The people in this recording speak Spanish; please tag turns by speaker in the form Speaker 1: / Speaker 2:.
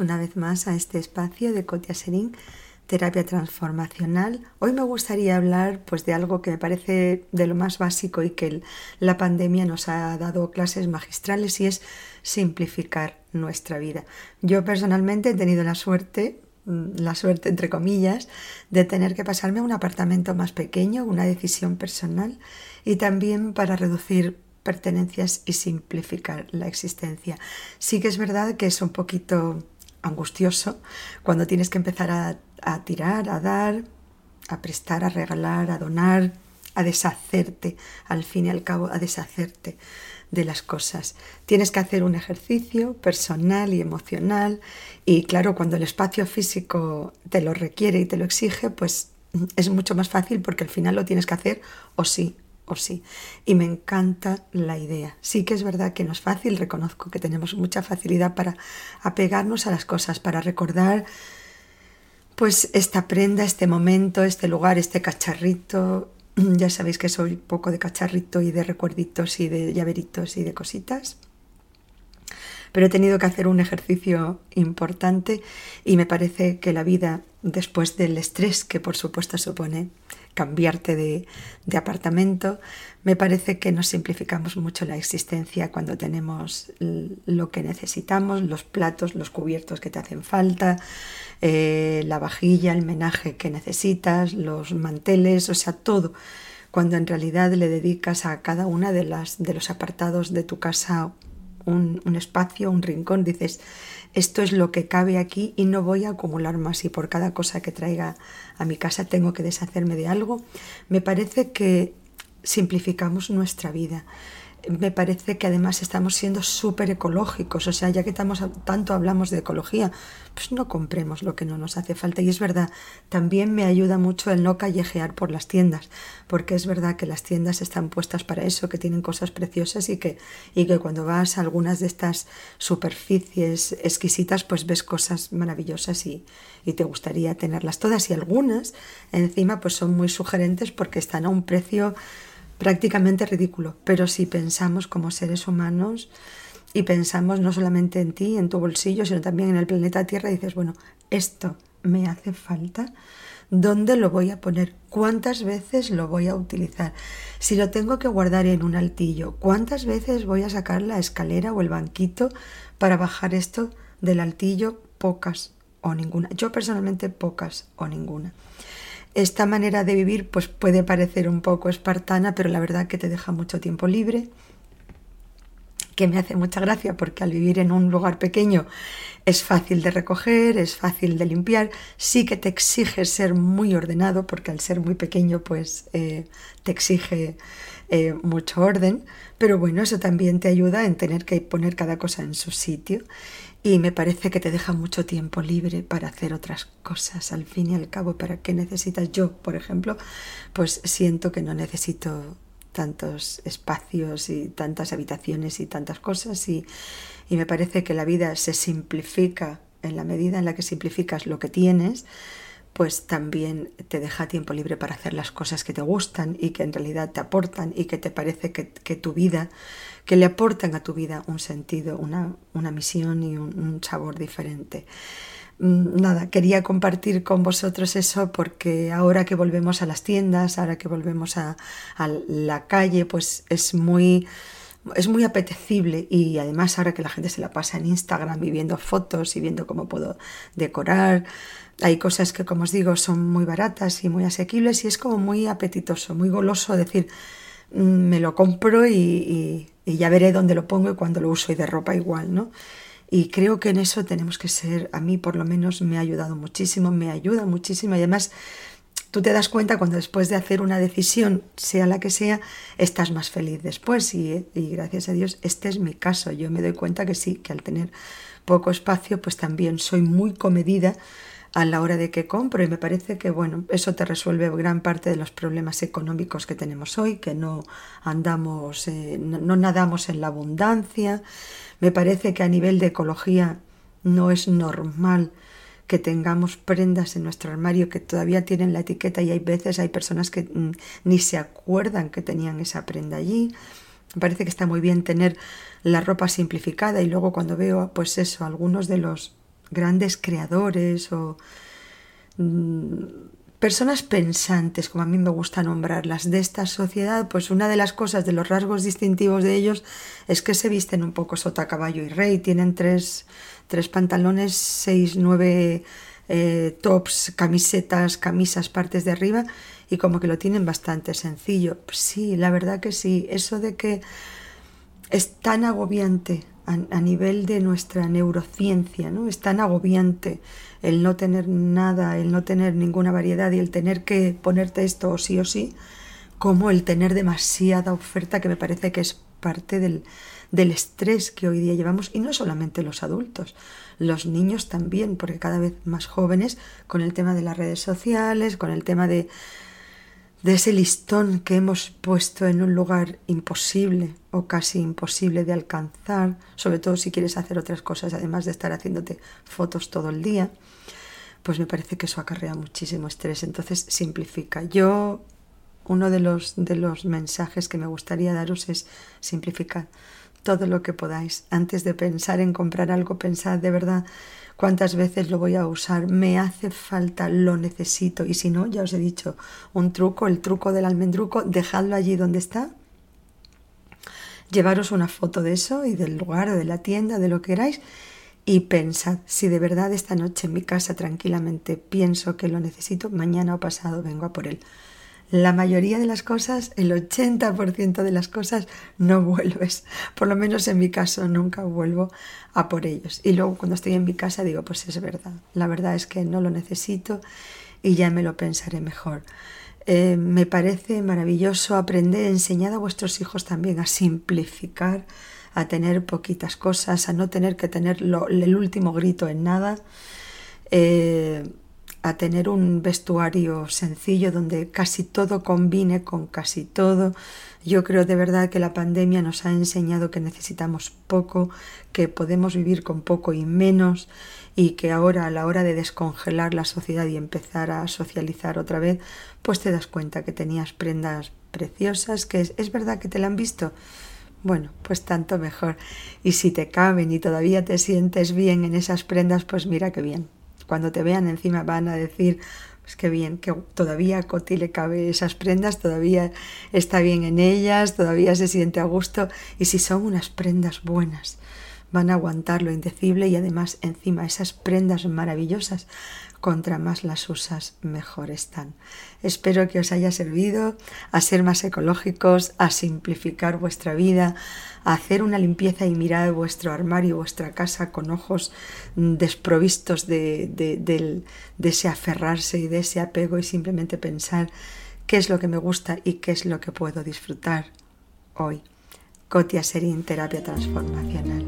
Speaker 1: una vez más a este espacio de Cotia Serín, terapia transformacional. Hoy me gustaría hablar pues de algo que me parece de lo más básico y que la pandemia nos ha dado clases magistrales y es simplificar nuestra vida. Yo personalmente he tenido la suerte, mm, la suerte entre comillas, de tener que pasarme a un apartamento más pequeño, una decisión personal y también para reducir pertenencias y simplificar la existencia. Sí que es verdad que es un poquito angustioso cuando tienes que empezar a, tirar, a dar, a prestar, a regalar, a donar, a deshacerte, al fin y al cabo, a deshacerte de las cosas. Tienes que hacer un ejercicio personal y emocional y claro, cuando el espacio físico te lo requiere y te lo exige, pues es mucho más fácil porque al final lo tienes que hacer o sí o sí. Y me encanta la idea. Sí que es verdad que no es fácil, reconozco que tenemos mucha facilidad para apegarnos a las cosas, para recordar pues esta prenda, este momento, este lugar, este cacharrito. Ya sabéis que soy poco de cacharrito y de recuerditos y de llaveritos y de cositas. Pero he tenido que hacer un ejercicio importante y me parece que la vida, después del estrés que por supuesto supone cambiarte de, apartamento. Me parece que nos simplificamos mucho la existencia cuando tenemos lo que necesitamos, los platos, los cubiertos que te hacen falta, eh, la vajilla, el menaje que necesitas, los manteles, o sea, todo. Cuando en realidad le dedicas a cada una de, las, de los apartados de tu casa un, espacio, un rincón, dices, esto es lo que cabe aquí y no voy a acumular más y por cada cosa que traiga a mi casa tengo que deshacerme de algo, me parece que simplificamos nuestra vida me parece que además estamos siendo súper ecológicos, o sea, ya que estamos, tanto hablamos de ecología, pues no compremos lo que no nos hace falta. Y es verdad, también me ayuda mucho el no callejear por las tiendas, porque es verdad que las tiendas están puestas para eso, que tienen cosas preciosas y que, y que cuando vas a algunas de estas superficies exquisitas, pues ves cosas maravillosas y, y te gustaría tenerlas todas. Y algunas, encima, pues son muy sugerentes porque están a un precio prácticamente ridículo, pero si pensamos como seres humanos y pensamos no solamente en ti, en tu bolsillo, sino también en el planeta Tierra, dices, bueno, esto me hace falta, ¿dónde lo voy a poner? ¿Cuántas veces lo voy a utilizar? Si lo tengo que guardar en un altillo, ¿cuántas veces voy a sacar la escalera o el banquito para bajar esto del altillo? Pocas o ninguna. Yo personalmente pocas o ninguna. Esta manera de vivir pues puede parecer un poco espartana, pero la verdad que te deja mucho tiempo libre, que me hace mucha gracia porque al vivir en un lugar pequeño es fácil de recoger, es fácil de limpiar, sí que te exige ser muy ordenado porque al ser muy pequeño pues eh, te exige eh, mucho orden, pero bueno, eso también te ayuda en tener que poner cada cosa en su sitio y me parece que te deja mucho tiempo libre para hacer otras cosas al fin y al cabo. ¿Para qué necesitas? Yo, por ejemplo, pues siento que no necesito tantos espacios y tantas habitaciones y tantas cosas y, y me parece que la vida se simplifica en la medida en la que simplificas lo que tienes, pues también te deja tiempo libre para hacer las cosas que te gustan y que en realidad te aportan y que te parece que, tu vida, que le aportan a tu vida un sentido, una, una misión y un, sabor diferente. Mm, nada, quería compartir con vosotros eso porque ahora que volvemos a las tiendas, ahora que volvemos a, a la calle, pues es muy es muy apetecible y además ahora que la gente se la pasa en Instagram y viendo fotos y viendo cómo puedo decorar, hay cosas que, como os digo, son muy baratas y muy asequibles y es como muy apetitoso, muy goloso decir, mm, me lo compro y, ya veré dónde lo pongo y cuándo lo uso y de ropa igual, ¿no? Y creo que en eso tenemos que ser, a mí por lo menos me ha ayudado muchísimo, me ayuda muchísimo y además tú te das cuenta cuando después de hacer una decisión, sea la que sea, estás más feliz después y, gracias a Dios este es mi caso. Yo me doy cuenta que sí, que al tener poco espacio pues también soy muy comedida a la hora de que compro y me parece que bueno, eso te resuelve gran parte de los problemas económicos que tenemos hoy, que no andamos, eh, no, nadamos en la abundancia. Me parece que a nivel de ecología no es normal que tengamos prendas en nuestro armario que todavía tienen la etiqueta y hay veces hay personas que mm, ni se acuerdan que tenían esa prenda allí. Me parece que está muy bien tener la ropa simplificada y luego cuando veo pues eso, algunos de los grandes creadores o mm, personas pensantes, como a mí me gusta nombrarlas, de esta sociedad, pues una de las cosas, de los rasgos distintivos de ellos, es que se visten un poco sota, caballo y rey. Tienen tres, tres pantalones, seis, nueve eh, tops, camisetas, camisas, partes de arriba, y como que lo tienen bastante sencillo. Sí, la verdad que sí. Eso de que es tan agobiante a, nivel de nuestra neurociencia, ¿no? Es tan agobiante el no tener nada, el no tener ninguna variedad y el tener que ponerte esto o sí o sí, como el tener demasiada oferta que me parece que es parte del, del estrés que hoy día llevamos y no solamente los adultos, los niños también, porque cada vez más jóvenes con el tema de las redes sociales, con el tema de de ese listón que hemos puesto en un lugar imposible o casi imposible de alcanzar, sobre todo si quieres hacer otras cosas, además de estar haciéndote fotos todo el día, pues me parece que eso acarrea muchísimo estrés. Entonces simplifica. Yo, uno de los, de los mensajes que me gustaría daros es simplificar todo lo que podáis. Antes de pensar en comprar algo, pensad de verdad cuántas veces lo voy a usar, me hace falta, lo necesito. Y si no, ya os he dicho, un truco, el truco del almendruco, dejadlo allí donde está. Llevaros una foto de eso y del lugar o de la tienda, de lo que queráis, y pensad, si de verdad esta noche en mi casa tranquilamente pienso que lo necesito, mañana o pasado vengo a por él la mayoría de las cosas, el 80% de las cosas, no vuelves. Por lo menos en mi caso nunca vuelvo a por ellos. Y luego cuando estoy en mi casa digo, pues es verdad. La verdad es que no lo necesito y ya me lo pensaré mejor. Eh, me parece maravilloso aprender, enseñar a vuestros hijos también a simplificar, a tener poquitas cosas, a no tener que tener el último grito en nada. Eh, a tener un vestuario sencillo donde casi todo combine con casi todo. Yo creo de verdad que la pandemia nos ha enseñado que necesitamos poco, que podemos vivir con poco y menos y que ahora a la hora de descongelar la sociedad y empezar a socializar otra vez, pues te das cuenta que tenías prendas preciosas, que es, es verdad que te la han visto. Bueno, pues tanto mejor. Y si te caben y todavía te sientes bien en esas prendas, pues mira qué bien cuando te vean encima van a decir, pues qué bien, que todavía a Coti le cabe esas prendas, todavía está bien en ellas, todavía se siente a gusto y si son unas prendas buenas, van a aguantar lo indecible y además encima esas prendas maravillosas contra más las usas, mejor están. Espero que os haya servido a ser más ecológicos, a simplificar vuestra vida, a hacer una limpieza y mirar vuestro armario, vuestra casa con ojos desprovistos de, de ese aferrarse y de ese apego y simplemente pensar qué es lo que me gusta y qué es lo que puedo disfrutar hoy. Cotia Serín, terapia transformacional.